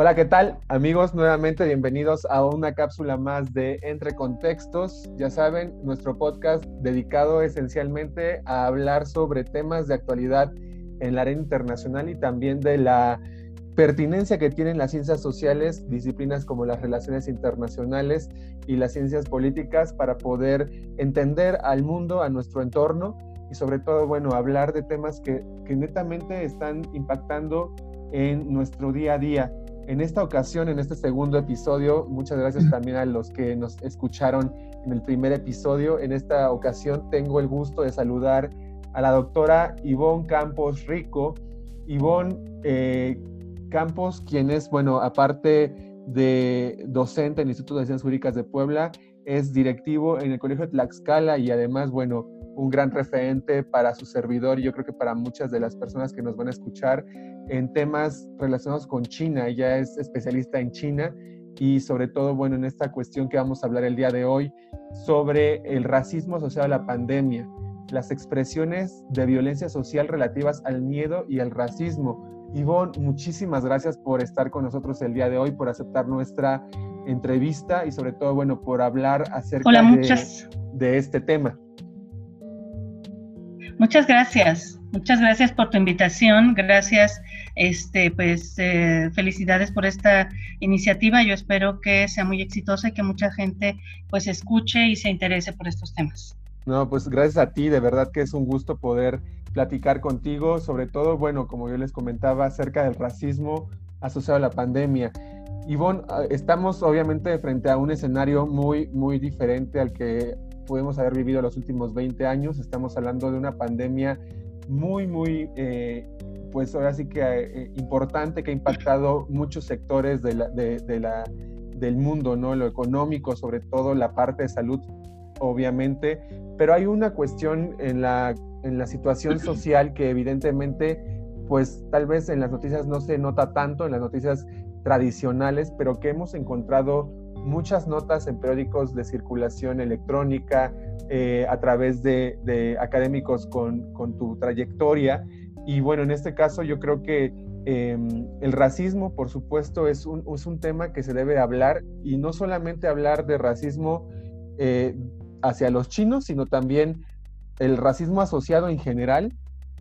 Hola, ¿qué tal? Amigos, nuevamente bienvenidos a una cápsula más de Entre Contextos. Ya saben, nuestro podcast dedicado esencialmente a hablar sobre temas de actualidad en la arena internacional y también de la pertinencia que tienen las ciencias sociales, disciplinas como las relaciones internacionales y las ciencias políticas para poder entender al mundo, a nuestro entorno y sobre todo, bueno, hablar de temas que, netamente están impactando en nuestro día a día. En esta ocasión, en este segundo episodio, muchas gracias también a los que nos escucharon en el primer episodio. En esta ocasión tengo el gusto de saludar a la doctora Ivonne Campos Rico. Ivonne eh, Campos, quien es, bueno, aparte de docente en el Instituto de Ciencias Jurídicas de Puebla, es directivo en el Colegio de Tlaxcala y además, bueno, un gran referente para su servidor y yo creo que para muchas de las personas que nos van a escuchar en temas relacionados con China. Ella es especialista en China y sobre todo, bueno, en esta cuestión que vamos a hablar el día de hoy sobre el racismo asociado a la pandemia, las expresiones de violencia social relativas al miedo y al racismo. Ivonne, muchísimas gracias por estar con nosotros el día de hoy, por aceptar nuestra entrevista y sobre todo, bueno, por hablar acerca de, de este tema. Muchas gracias, muchas gracias por tu invitación, gracias, este, pues eh, felicidades por esta iniciativa. Yo espero que sea muy exitosa y que mucha gente pues escuche y se interese por estos temas. No, pues gracias a ti, de verdad que es un gusto poder platicar contigo, sobre todo, bueno, como yo les comentaba, acerca del racismo asociado a la pandemia. Ivonne, ah, estamos obviamente frente a un escenario muy, muy diferente al que pudimos haber vivido los últimos 20 años. Estamos hablando de una pandemia muy, muy, eh, pues ahora sí que eh, importante, que ha impactado muchos sectores de la, de, la, del mundo, ¿no? Lo económico, sobre todo la parte de salud, obviamente, pero hay una cuestión en la, en la situación social que evidentemente, pues tal vez en las noticias no se nota tanto, en las noticias tradicionales, pero que hemos encontrado muchas notas en periódicos de circulación electrónica, eh, a través de, académicos con, tu trayectoria. Y bueno, en este caso yo creo que em, el racismo, por supuesto, es un, es un, tema que se debe hablar y no solamente hablar de racismo eh, hacia los chinos, sino también el racismo asociado en general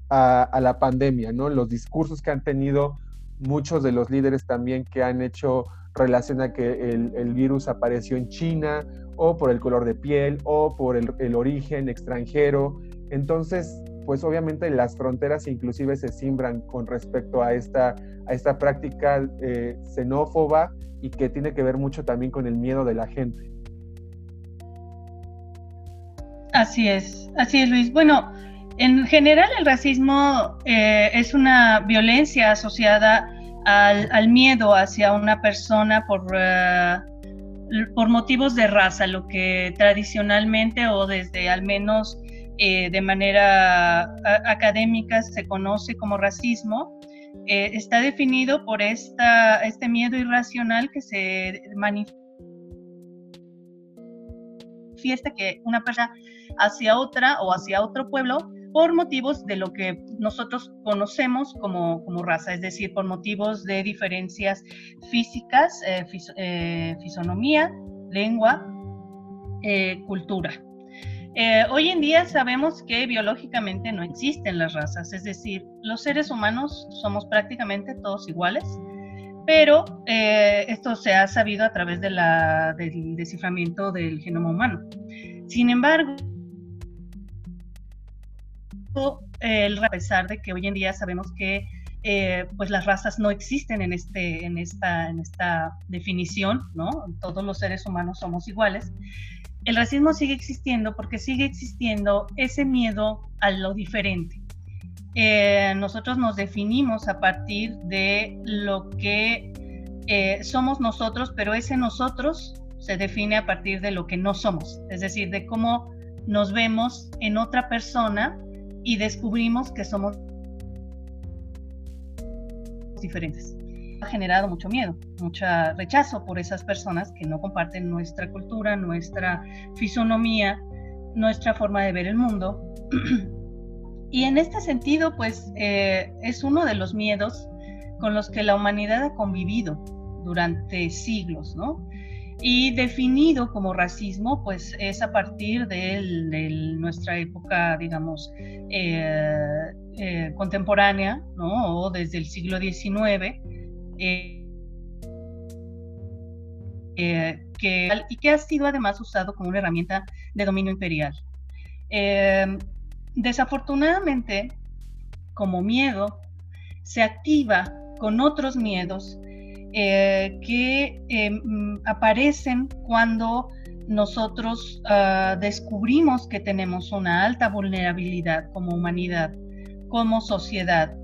a, a, la pandemia, ¿no? Los discursos que han tenido muchos de los líderes también que han hecho relaciona que el, virus apareció en China o por el color de piel o por el, origen extranjero. Entonces, pues obviamente las fronteras inclusive se simbran con respecto a esta, a esta práctica eh, xenófoba y que tiene que ver mucho también con el miedo de la gente. Así es, así es Luis. Bueno, en general el racismo eh, es una violencia asociada al, miedo hacia una persona por, eh, por motivos de raza, lo que tradicionalmente o desde al menos eh, de manera académica se conoce como racismo, está definido por esta, este miedo irracional que se manifiesta que una persona hacia otra o hacia otro pueblo por motivos de lo que nosotros conocemos como, raza, es decir, por motivos de diferencias físicas, eh, eh, fisonomía, lengua, eh, cultura. hoy en día sabemos que biológicamente no existen las razas, es decir, los seres humanos somos prácticamente todos iguales, pero esto se ha sabido a través de la, del desciframiento del genoma humano. Sin embargo, a pesar de que hoy en día sabemos que eh, pues las razas no existen en, este, en, esta, en esta definición, ¿no? Todos los seres humanos somos iguales. El racismo sigue existiendo porque sigue existiendo ese miedo a lo diferente. Eh, nosotros nos definimos a partir de lo que eh, somos nosotros, pero ese nosotros se define a partir de lo que no somos, es decir, de cómo nos vemos en otra persona y descubrimos que somos diferentes. Ha generado mucho miedo, mucho rechazo por esas personas que no comparten nuestra cultura, nuestra fisonomía, nuestra forma de ver el mundo. y en este sentido, pues eh, es uno de los miedos con los que la humanidad ha convivido durante siglos, ¿no? Y definido como racismo, pues es a partir de, nuestra época, digamos, eh, eh, contemporánea, ¿no? O desde el siglo XIX, eh, que, y que ha sido además usado como una herramienta de dominio imperial. desafortunadamente, como miedo, se activa con otros miedos eh, que em, aparecen cuando nosotros ah, descubrimos que tenemos una alta vulnerabilidad como humanidad, como sociedad.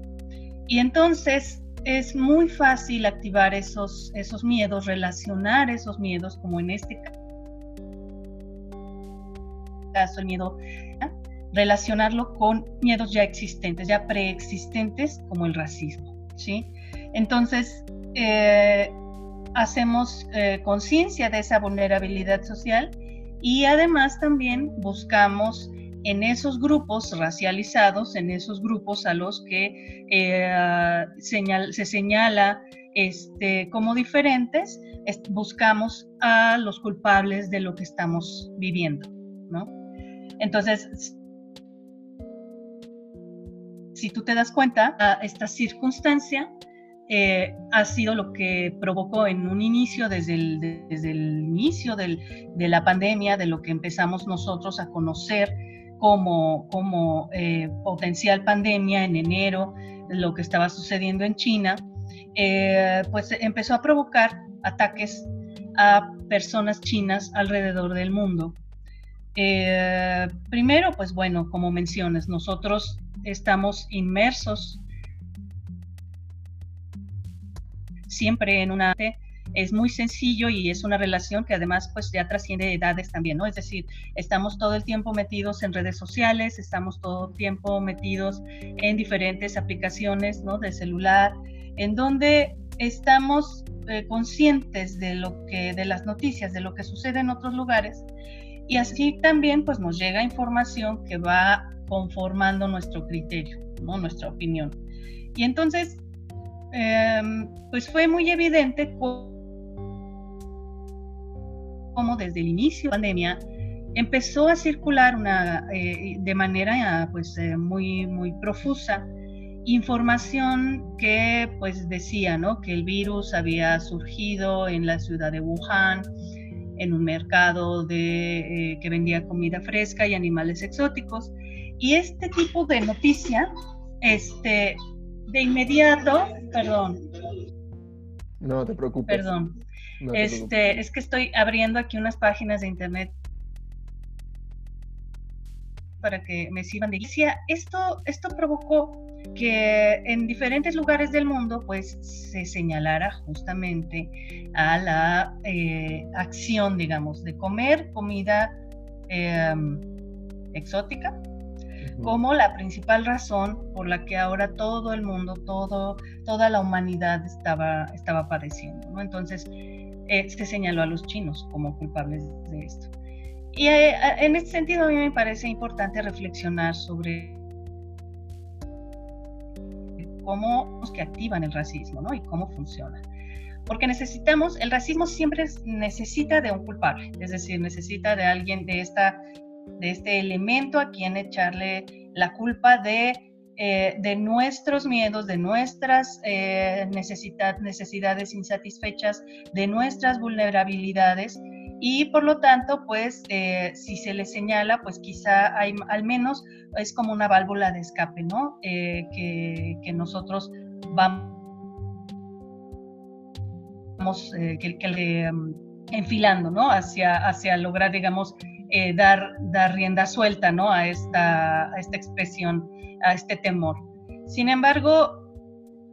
Y entonces es muy fácil activar esos, esos miedos, relacionar esos miedos, como en este caso el miedo, relacionarlo con miedos ya existentes, ya preexistentes, como el racismo. ¿sí? Entonces, eh, hacemos eh, conciencia de esa vulnerabilidad social y además también buscamos en esos grupos racializados, en esos grupos a los que eh, se señala este, como diferentes, buscamos a los culpables de lo que estamos viviendo, ¿no? Entonces, si tú te das cuenta, esta circunstancia eh, ha sido lo que provocó en un inicio, desde el, desde el inicio del, de la pandemia, de lo que empezamos nosotros a conocer como, como eh, potencial pandemia en enero, lo que estaba sucediendo en China, eh, pues empezó a provocar ataques a personas chinas alrededor del mundo. primero, pues bueno, como mencionas, nosotros estamos inmersos siempre en una es muy sencillo y es una relación que además pues ya trasciende edades también, ¿no? Es decir, estamos todo el tiempo metidos en redes sociales, estamos todo el tiempo metidos en diferentes aplicaciones, ¿no? De celular, en donde estamos eh, conscientes de lo que, de las noticias, de lo que sucede en otros lugares y así también pues nos llega información que va conformando nuestro criterio, ¿no? Nuestra opinión. Y entonces Em, pues fue muy evidente cómo desde el inicio de la pandemia empezó a circular una, eh, de manera pues, eh, muy, muy profusa información que pues decía ¿no? que el virus había surgido en la ciudad de Wuhan, en un mercado de, eh, que vendía comida fresca y animales exóticos. Y este tipo de noticia este, de inmediato, perdón. No te preocupes. Perdón. este, es que estoy abriendo aquí unas páginas de internet para que me sirvan de guía. Esto, esto provocó que en diferentes lugares del mundo pues se señalara justamente a la eh, acción, digamos, de comer comida em, exótica, como la principal razón por la que ahora todo el mundo, todo, toda la humanidad estaba, estaba padeciendo. Entonces, eh, se señaló a los chinos como culpables de esto. Y eh, en este sentido a mí me parece importante reflexionar sobre cómo que activan el racismo ¿no? y cómo funciona. Porque necesitamos, el racismo siempre necesita de un culpable, es decir, necesita de alguien de esta de este elemento a quien echarle la culpa de, eh, de nuestros miedos, de nuestras eh, necesidades insatisfechas, de nuestras vulnerabilidades y por lo tanto, pues eh, si se le señala, pues quizá hay, al menos es como una válvula de escape, ¿no? que, que, nosotros vamos, que, que mm, enfilando, ¿no? Hacia, hacia lograr, digamos, eh, dar, dar rienda suelta ¿no? a, esta, a esta expresión, a este temor. Sin embargo,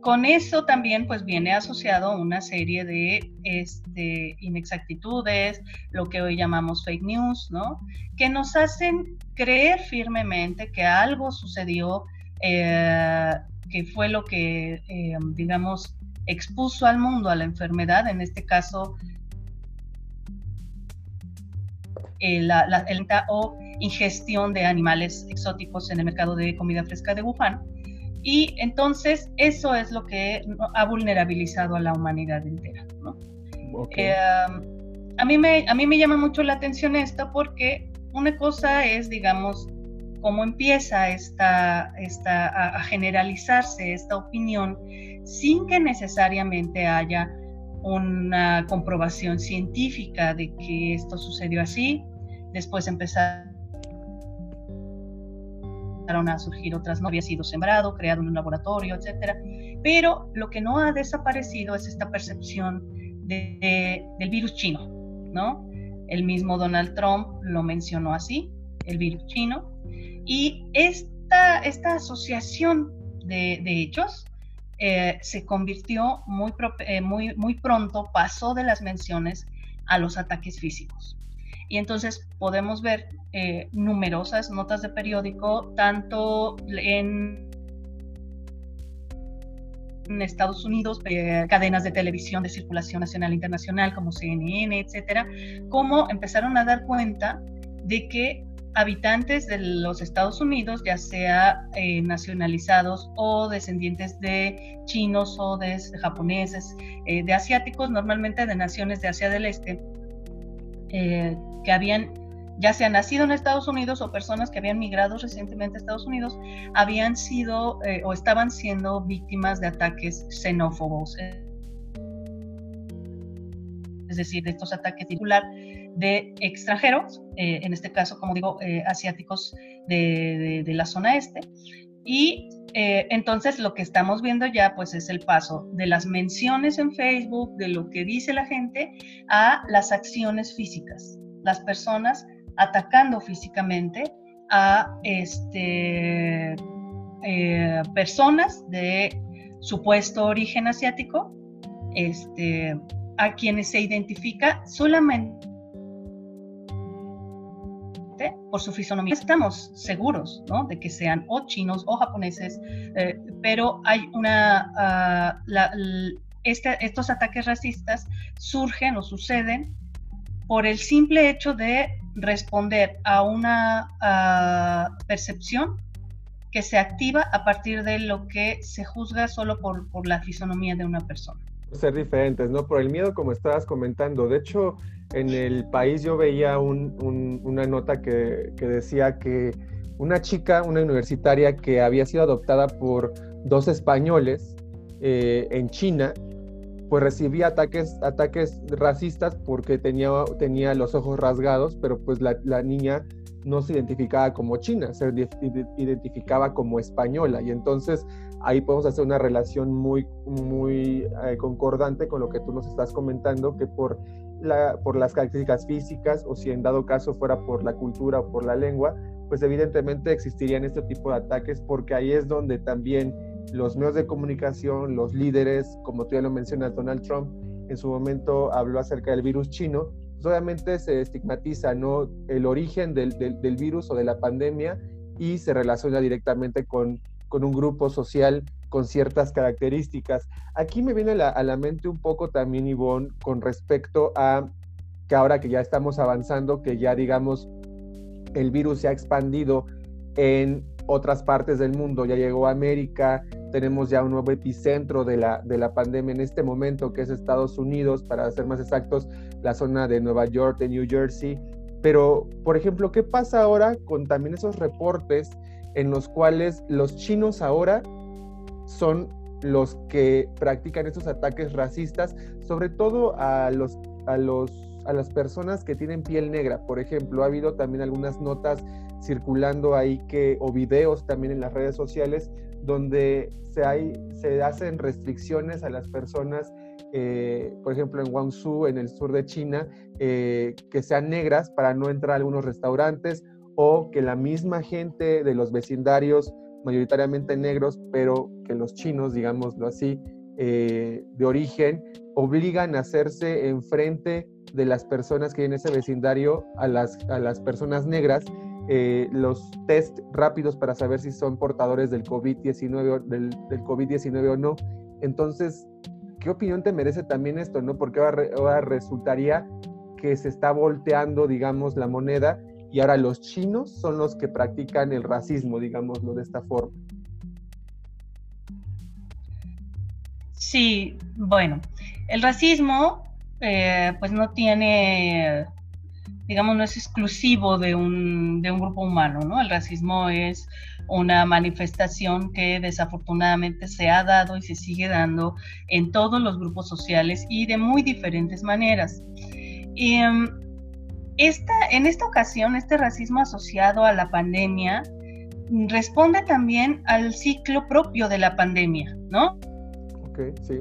con eso también pues viene asociado una serie de este, inexactitudes, lo que hoy llamamos fake news, ¿no? Que nos hacen creer firmemente que algo sucedió, eh, que fue lo que, eh, digamos, expuso al mundo a la enfermedad, en este caso eh, la, la o ingestión de animales exóticos en el mercado de comida fresca de Wuhan. Y entonces eso es lo que ha vulnerabilizado a la humanidad entera. ¿no? Eh, a, mí me, a mí me llama mucho la atención esto porque una cosa es, digamos, cómo empieza esta, esta, a, generalizarse esta opinión sin que necesariamente haya una comprobación científica de que esto sucedió así. Después empezaron a surgir otras, no había sido sembrado, creado en un laboratorio, etcétera. Pero lo que no ha desaparecido es esta percepción de, del virus chino, ¿no? El mismo Donald Trump lo mencionó así, el virus chino. Y esta, esta asociación de, de hechos eh, se convirtió muy, eh, muy, muy pronto, pasó de las menciones a los ataques físicos. Y entonces podemos ver eh, numerosas notas de periódico, tanto en Estados Unidos, eh, cadenas de televisión de circulación nacional e internacional como CNN, etcétera, cómo empezaron a dar cuenta de que habitantes de los Estados Unidos, ya sea eh, nacionalizados o descendientes de chinos o de japoneses, de asiáticos, normalmente de naciones de Asia del Este, que habían ya sea nacido en Estados Unidos o personas que habían migrado recientemente a Estados Unidos, habían sido eh, o estaban siendo víctimas de ataques xenófobos. Es decir, de estos ataques titular de extranjeros, eh, en este caso, como digo, eh, asiáticos de, de, la zona este. Y entonces lo que estamos viendo ya pues es el paso de las menciones en Facebook, de lo que dice la gente, a las acciones físicas. Las personas atacando físicamente a este, eh, personas de supuesto origen asiático, este, a quienes se identifica solamente por su fisonomía. Estamos seguros ¿no? de que sean o chinos o japoneses, eh, pero hay una... Ah, este, estos ataques racistas surgen o suceden por el simple hecho de responder a una percepción que se activa a partir de lo que se juzga solo por la fisonomía de una persona. Ser diferentes, ¿no? Por el miedo, como estabas comentando. De hecho, en el país yo veía una nota que, que decía que una chica, una universitaria que había sido adoptada por dos españoles eh, en China, pues recibía ataques, ataques racistas porque tenía, tenía los ojos rasgados, pero pues la, niña no se identificaba como china, se identificaba como española. Y entonces ahí podemos hacer una relación muy, muy eh, concordante con lo que tú nos estás comentando, que por, la, por las características físicas o si en dado caso fuera por la cultura o por la lengua, pues evidentemente existirían este tipo de ataques porque ahí es donde también los medios de comunicación, los líderes, como tú ya lo mencionas, Donald Trump en su momento habló acerca del virus chino, pues obviamente se estigmatiza ¿no? el origen del, del, virus o de la pandemia y se relaciona directamente con, con un grupo social con ciertas características. Aquí me viene a la, mente un poco también, Ivonne, con respecto a que ahora que ya estamos avanzando, que ya digamos el virus se ha expandido en otras partes del mundo, ya llegó a América, tenemos ya un nuevo epicentro de la, de la pandemia en este momento, que es Estados Unidos, para ser más exactos, la zona de Nueva York, de New Jersey. Pero, por ejemplo, ¿qué pasa ahora con también esos reportes en los cuales los chinos ahora son los que practican estos ataques racistas, sobre todo a los, a los a las personas que tienen piel negra. Por ejemplo, ha habido también algunas notas circulando ahí que, o videos también en las redes sociales, donde se, hay, se hacen restricciones a las personas, eh, por ejemplo, en Guangzhou, en el sur de China, eh, que sean negras para no entrar a algunos restaurantes o que la misma gente de los vecindarios, mayoritariamente negros, pero que los chinos, digámoslo así, eh, de origen, obligan a hacerse enfrente de las personas que hay en ese vecindario, a las, a las personas negras, eh, los test rápidos para saber si son portadores del COVID-19 del, del COVID o no. Entonces, ¿qué opinión te merece también esto, no? Porque ahora, resultaría que se está volteando, digamos, la moneda y ahora los chinos son los que practican el racismo, digámoslo de esta forma. Sí, bueno, el racismo eh, pues no tiene, digamos, no es exclusivo de un, de un grupo humano, ¿no? El racismo es una manifestación que desafortunadamente se ha dado y se sigue dando en todos los grupos sociales y de muy diferentes maneras. Em, esta, en esta ocasión, este racismo asociado a la pandemia responde también al ciclo propio de la pandemia, ¿no? Ok, sí.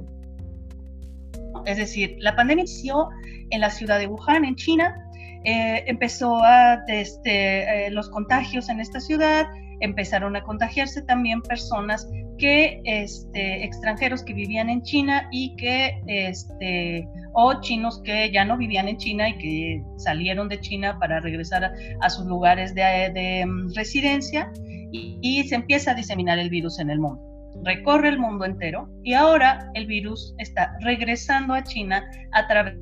Es decir, la pandemia inició en la ciudad de Wuhan, en China, eh, empezó a, este, eh, los contagios en esta ciudad, empezaron a contagiarse también personas que, este, extranjeros que vivían en China y que, este, o chinos que ya no vivían en China y que salieron de China para regresar a, sus lugares de, mm, residencia y, se empieza a diseminar el virus en el mundo. Recorre el mundo entero y ahora el virus está regresando a China a través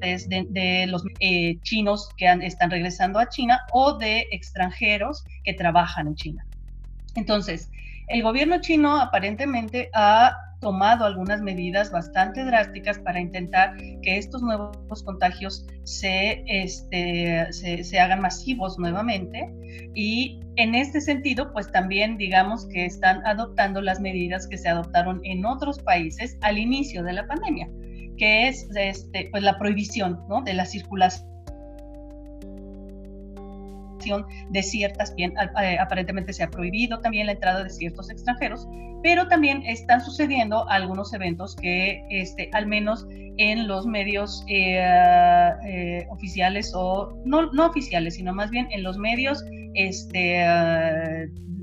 de, los eh, chinos que están regresando a China o de extranjeros que trabajan en China. Entonces, el gobierno chino aparentemente ha tomado algunas medidas bastante drásticas para intentar que estos nuevos contagios se, este, se, hagan masivos nuevamente y en este sentido, pues también digamos que están adoptando las medidas que se adoptaron en otros países al inicio de la pandemia, que es este, pues la prohibición ¿no? de la circulación de ciertas, bien, eh, aparentemente se ha prohibido también la entrada de ciertos extranjeros, pero también están sucediendo algunos eventos que este, al menos en los medios eh, eh, oficiales o no, no oficiales, sino más bien en los medios este,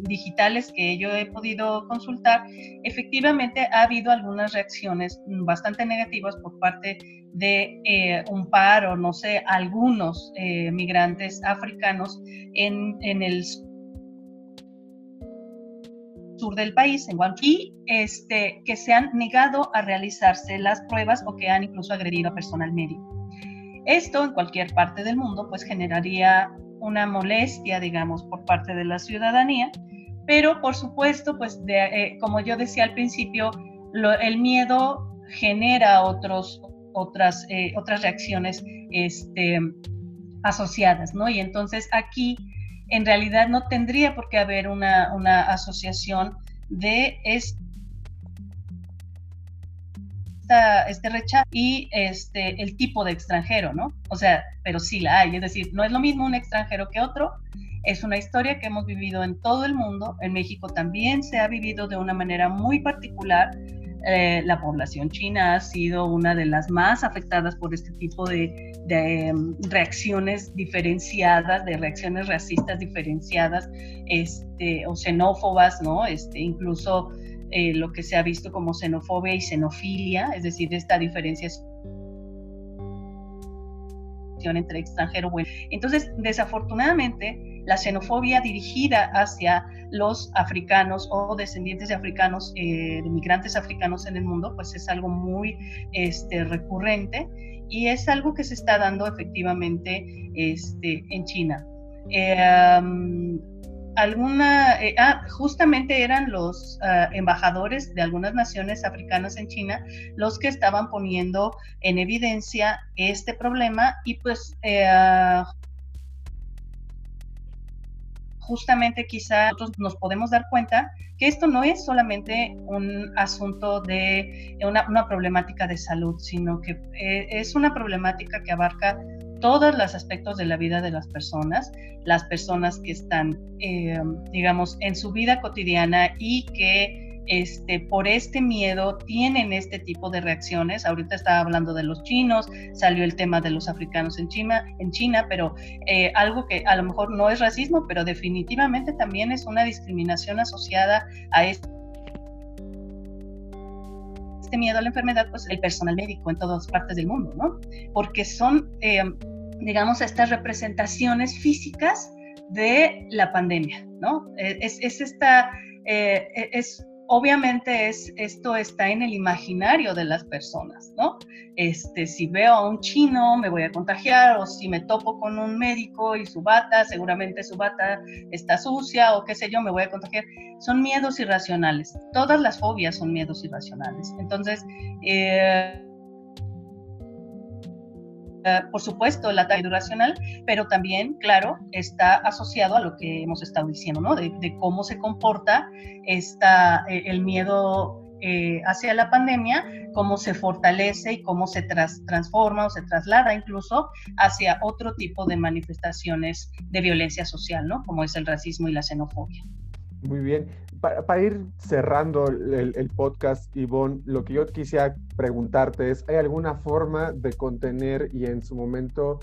digitales que yo he podido consultar, efectivamente ha habido algunas reacciones bastante negativas por parte de eh, un par o no sé, algunos eh, migrantes africanos en, el sur del país, en Guangzhou, y este, que se han negado a realizarse las pruebas o que han incluso agredido a personal médico. Esto en cualquier parte del mundo pues generaría una molestia, digamos, por parte de la ciudadanía pero por supuesto, pues eh, como yo decía al principio, el miedo genera otros, otras, eh, otras reacciones este, asociadas, ¿no? Y entonces aquí en realidad no tendría por qué haber una, una asociación de esta, este rechazo y este, el tipo de extranjero, ¿no? O sea, pero sí la hay, es decir, no es lo mismo un extranjero que otro, es una historia que hemos vivido en todo el mundo. En México también se ha vivido de una manera muy particular. Eh, la población china ha sido una de las más afectadas por este tipo de, em, reacciones diferenciadas, de reacciones racistas diferenciadas este, o xenófobas, ¿no? Este, incluso eh, lo que se ha visto como xenofobia y xenofilia, es decir, esta diferenciación entre extranjero bueno. Entonces, desafortunadamente, la xenofobia dirigida hacia los africanos o descendientes de africanos, eh, de migrantes africanos en el mundo, pues es algo muy este, recurrente y es algo que se está dando efectivamente este, en China. Eh, alguna, eh, ah, justamente eran los ah, embajadores de algunas naciones africanas en China los que estaban poniendo en evidencia este problema y pues justamente quizá nosotros nos podemos dar cuenta que esto no es solamente un asunto de una, problemática de salud, sino que eh, es una problemática que abarca todos los aspectos de la vida de las personas, las personas que están, eh, digamos, en su vida cotidiana y que este, por este miedo tienen este tipo de reacciones. Ahorita estaba hablando de los chinos, salió el tema de los africanos en China, en China pero eh, algo que a lo mejor no es racismo, pero definitivamente también es una discriminación asociada a este miedo a la enfermedad, pues el personal médico en todas partes del mundo, ¿no? Porque son, eh, digamos, estas representaciones físicas de la pandemia, ¿no? Es, esta, eh, es obviamente es, esto está en el imaginario de las personas, ¿no? Este, si veo a un chino me voy a contagiar o si me topo con un médico y su bata, seguramente su bata está sucia o qué sé yo, me voy a contagiar. Son miedos irracionales. Todas las fobias son miedos irracionales. Entonces, eh, eh, por supuesto, el ataque racional, pero también, claro, está asociado a lo que hemos estado diciendo, ¿no? De, cómo se comporta esta, eh, el miedo eh, hacia la pandemia, cómo se fortalece y cómo se transforma o se traslada incluso hacia otro tipo de manifestaciones de violencia social, ¿no? Como es el racismo y la xenofobia. Muy bien. Para, ir cerrando el, podcast, Ivonne, lo que yo quisiera preguntarte es, ¿hay alguna forma de contener y en su momento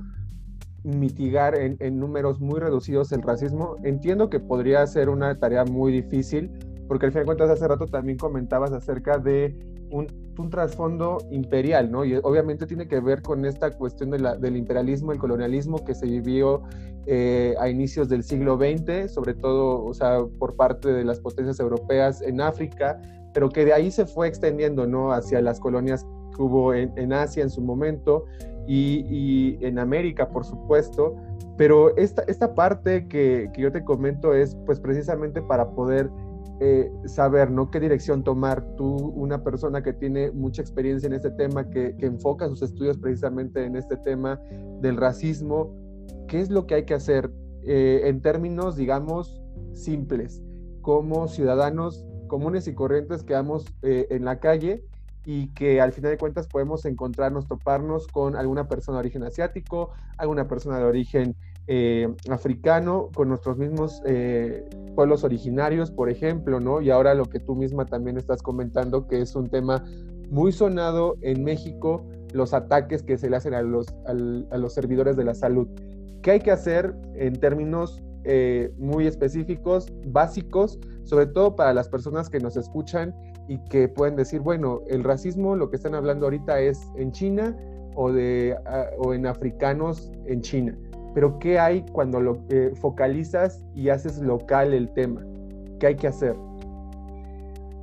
mitigar en, en, números muy reducidos el racismo? Entiendo que podría ser una tarea muy difícil, porque al fin de cuentas hace rato también comentabas acerca de un, trasfondo imperial, ¿no? Y obviamente tiene que ver con esta cuestión del imperialismo, el colonialismo que se vivió eh, a inicios del siglo XX, sobre todo, o sea, por parte de las potencias europeas en África, pero que de ahí se fue extendiendo, ¿no? Hacia las colonias que hubo en, Asia en su momento y, y, en América, por supuesto. Pero esta, esta parte que, que yo te comento es, pues, precisamente para poder eh, saber, ¿no? ¿Qué dirección tomar? Tú, una persona que tiene mucha experiencia en este tema, que, enfoca sus estudios precisamente en este tema del racismo, ¿qué es lo que hay que hacer eh, en términos, digamos, simples, como ciudadanos comunes y corrientes que vamos eh, en la calle y que al final de cuentas podemos encontrarnos, toparnos con alguna persona de origen asiático, alguna persona de origen eh, africano, con nuestros mismos eh, pueblos originarios, por ejemplo, ¿no? Y ahora lo que tú misma también estás comentando, que es un tema muy sonado en México, los ataques que se le hacen a los, a los servidores de la salud. ¿Qué hay que hacer en términos eh, muy específicos, básicos, sobre todo para las personas que nos escuchan y que pueden decir, bueno, el racismo, lo que están hablando ahorita es en China o, de, ah, o en africanos en China pero ¿qué hay cuando lo eh, focalizas y haces local el tema? ¿Qué hay que hacer?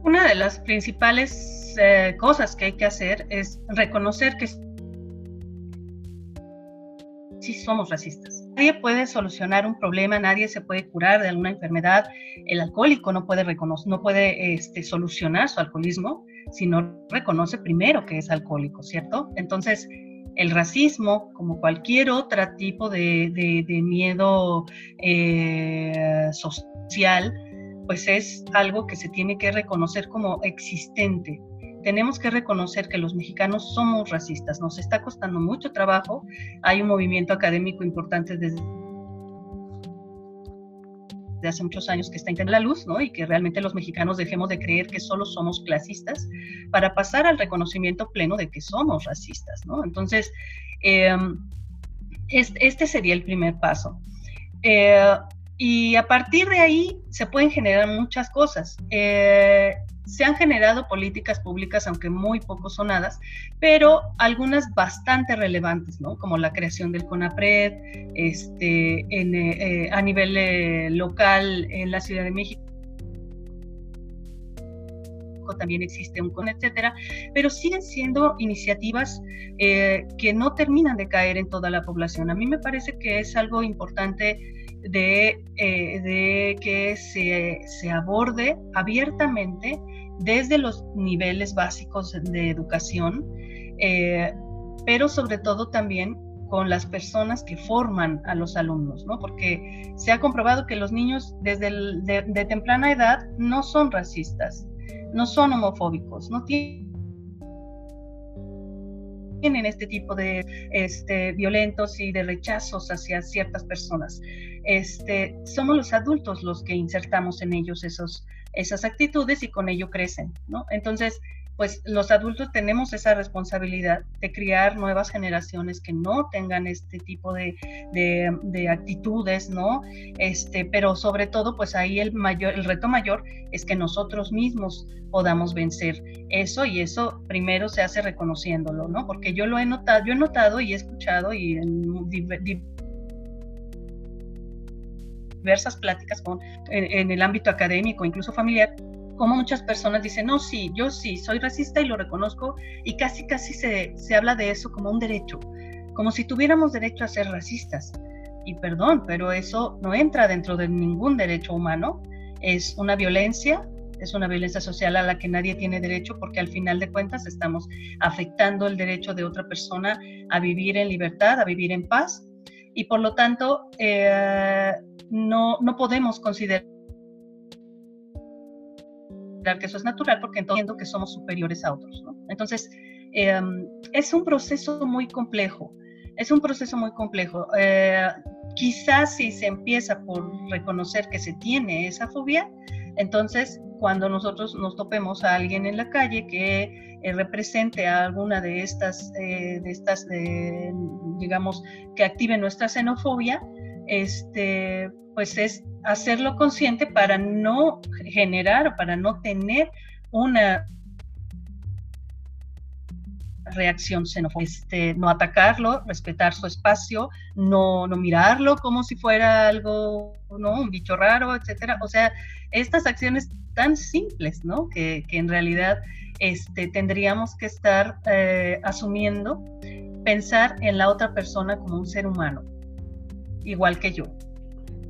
Una de las principales eh, cosas que hay que hacer es reconocer que sí somos racistas. Nadie puede solucionar un problema, nadie se puede curar de alguna enfermedad. El alcohólico no puede, reconocer, no puede este, solucionar su alcoholismo si no reconoce primero que es alcohólico, ¿cierto? Entonces, el racismo, como cualquier otro tipo de, miedo eh, social, pues es algo que se tiene que reconocer como existente. Tenemos que reconocer que los mexicanos somos racistas, nos está costando mucho trabajo, hay un movimiento académico importante desde de hace muchos años que está en la luz, ¿no? Y que realmente los mexicanos dejemos de creer que solo somos clasistas para pasar al reconocimiento pleno de que somos racistas, ¿no? Entonces, em, este, sería el primer paso. Eh, y a partir de ahí se pueden generar muchas cosas. Eh, se han generado políticas públicas, aunque muy poco sonadas, pero algunas bastante relevantes, ¿no? Como la creación del CONAPRED, este, eh, a nivel eh, local en la Ciudad de México también existe un CON, etcétera, pero siguen siendo iniciativas eh, que no terminan de caer en toda la población. A mí me parece que es algo importante de, de que se, se, aborde abiertamente desde los niveles básicos de educación, eh, pero sobre todo también con las personas que forman a los alumnos, ¿no? Porque se ha comprobado que los niños desde de, temprana edad no son racistas, no son homofóbicos, no tienen este tipo de este, violentos y de rechazos hacia ciertas personas. Este, somos los adultos los que insertamos en ellos esos, esas actitudes y con ello crecen, ¿no? Entonces, pues los adultos tenemos esa responsabilidad de criar nuevas generaciones que no tengan este tipo de, de, actitudes, ¿no? Este, pero sobre todo, pues ahí el mayor, el reto mayor es que nosotros mismos podamos vencer eso y eso primero se hace reconociéndolo, ¿no? Porque yo lo he notado, yo he notado y he escuchado y en diversas pláticas con, en, el ámbito académico, incluso familiar, como muchas personas dicen, no, sí, yo sí, soy racista y lo reconozco, y casi, casi se, se habla de eso como un derecho, como si tuviéramos derecho a ser racistas. Y perdón, pero eso no entra dentro de ningún derecho humano, es una violencia, es una violencia social a la que nadie tiene derecho porque al final de cuentas estamos afectando el derecho de otra persona a vivir en libertad, a vivir en paz y por lo tanto eh, no, no podemos considerar que eso es natural porque entiendo que somos superiores a otros. Entonces, em, es un proceso muy complejo, es un proceso muy complejo. Eh, quizás si se empieza por reconocer que se tiene esa fobia, entonces cuando nosotros nos topemos a alguien en la calle que eh, represente a alguna de estas, eh, de estas digamos, que active nuestra xenofobia, este, pues es hacerlo consciente para no generar, para no tener una reacción xenofóbica, este, no atacarlo, respetar su espacio, no, no mirarlo como si fuera algo, ¿no? Un bicho raro, etcétera. O sea, estas acciones tan simples, ¿no? Que, que en realidad este, tendríamos que estar eh, asumiendo, pensar en la otra persona como un ser humano, igual que yo.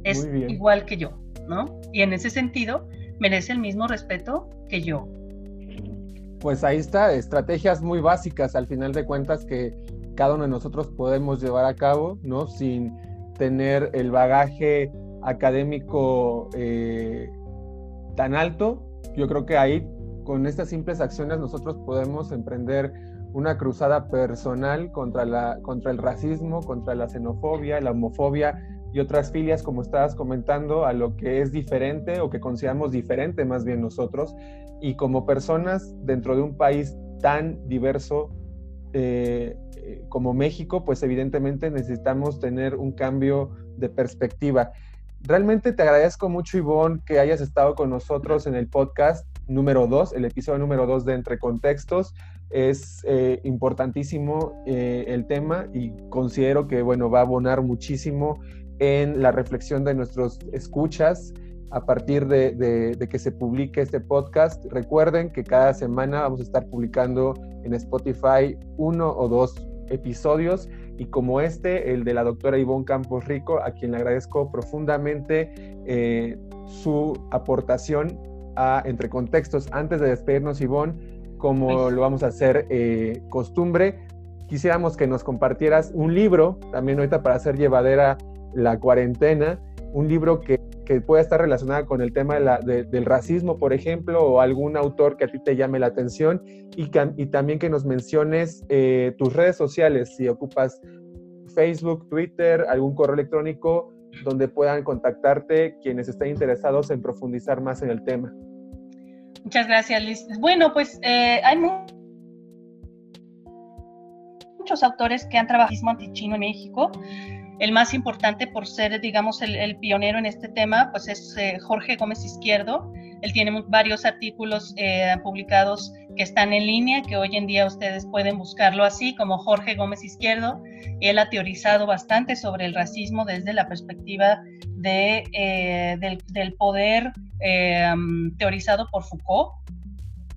Es igual que yo, ¿no? Y en ese sentido, merece el mismo respeto que yo. Pues ahí está, estrategias muy básicas al final de cuentas que cada uno de nosotros podemos llevar a cabo, ¿no? Sin tener el bagaje académico eh, tan alto. Yo creo que ahí, con estas simples acciones, nosotros podemos emprender una cruzada personal contra, la, contra el racismo, contra la xenofobia, la homofobia y otras filias, como estabas comentando, a lo que es diferente o que consideramos diferente más bien nosotros. Y como personas dentro de un país tan diverso eh, eh, como México, pues evidentemente necesitamos tener un cambio de perspectiva. Realmente te agradezco mucho, Ivonne, que hayas estado con nosotros en el podcast número 2, el episodio número 2 de Entre Contextos. Es eh, importantísimo el tema y considero que, bueno, va a abonar muchísimo en la reflexión de nuestros escuchas a partir de, que se publique este podcast. Recuerden que cada semana vamos a estar publicando en Spotify uno o dos episodios y como este, el de la doctora Ivonne Campos Rico, a quien le agradezco profundamente eh, su aportación a Entre Contextos. Antes de despedirnos, Ivonne, como lo vamos a hacer eh, costumbre, quisiéramos que nos compartieras un libro, también ahorita para hacer llevadera la cuarentena, un libro que, que pueda estar relacionado con el tema del racismo, por ejemplo, o algún autor que a ti te llame la atención y, y también que nos menciones eh, tus redes sociales, si ocupas Facebook, Twitter, algún correo electrónico donde puedan contactarte quienes estén interesados en profundizar más en el tema. Muchas gracias, Liz. Bueno, pues eh, hay muchos autores que han trabajado en antichino en México. El más importante por ser, digamos, el, pionero en este tema, pues es eh, Jorge Gómez Izquierdo. Él tiene varios artículos eh, publicados que están en línea, que hoy en día ustedes pueden buscarlo así, como Jorge Gómez Izquierdo. Él ha teorizado bastante sobre el racismo desde la perspectiva de, eh, del, poder teorizado por Foucault.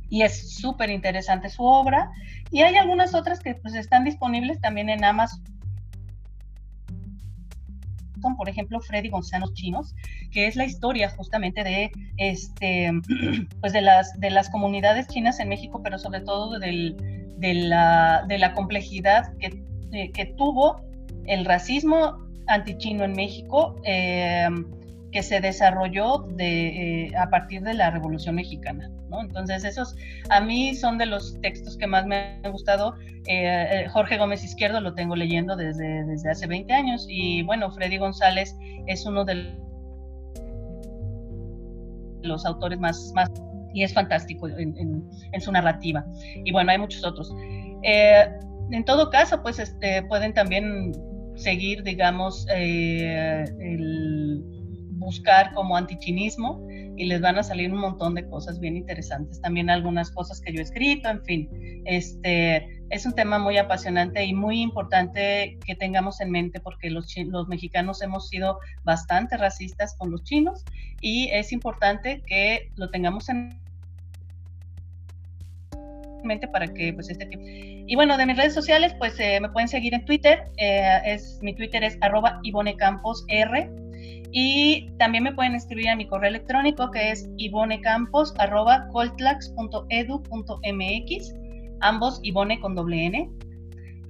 Y es súper interesante su obra. Y hay algunas otras que pues, están disponibles también en Amazon por ejemplo, Freddy González Chinos, que es la historia justamente de, este, pues de, las, de las comunidades chinas en México, pero sobre todo de, la, de la complejidad que, eh, que tuvo el racismo antichino en México. Eh, que se desarrolló de, eh, a partir de la Revolución Mexicana. Entonces, esos a mí son de los textos que más me han gustado. Eh, eh, Jorge Gómez Izquierdo lo tengo leyendo desde, desde hace 20 años y bueno, Freddy González es uno de los autores más, más y es fantástico en, en, su narrativa. Y bueno, hay muchos otros. en todo caso, pues este, pueden también seguir, digamos, el buscar como antichinismo y les van a salir un montón de cosas bien interesantes. También algunas cosas que yo he escrito, en fin. Este, es un tema muy apasionante y muy importante que tengamos en mente porque los, los mexicanos hemos sido bastante racistas con los chinos y es importante que lo tengamos en constantemente para que pues este tipo. Y bueno, de mis redes sociales, pues me pueden seguir en Twitter, es, mi Twitter es arroba R y también me pueden escribir a mi correo electrónico que es ivonecampos.coltlax.edu.mx, ambos Ivone con doble N,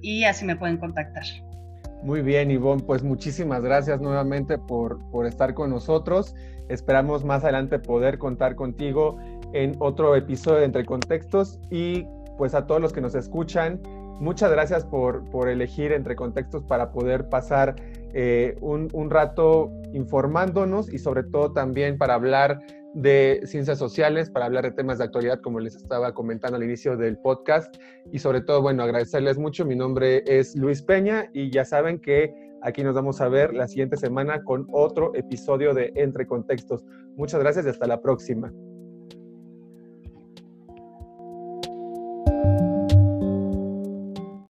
y así me pueden contactar. Muy bien, Ivonne, pues muchísimas gracias nuevamente por, por estar con nosotros. Esperamos más adelante poder contar contigo en otro episodio de Entre Contextos y pues a todos los que nos escuchan, muchas gracias por, por elegir Entre Contextos para poder pasar eh, un, un, rato informándonos y sobre todo también para hablar de ciencias sociales, para hablar de temas de actualidad, como les estaba comentando al inicio del podcast. Y sobre todo, bueno, agradecerles mucho. Mi nombre es Luis Peña y ya saben que aquí nos vamos a ver la siguiente semana con otro episodio de Entre Contextos. Muchas gracias y hasta la próxima.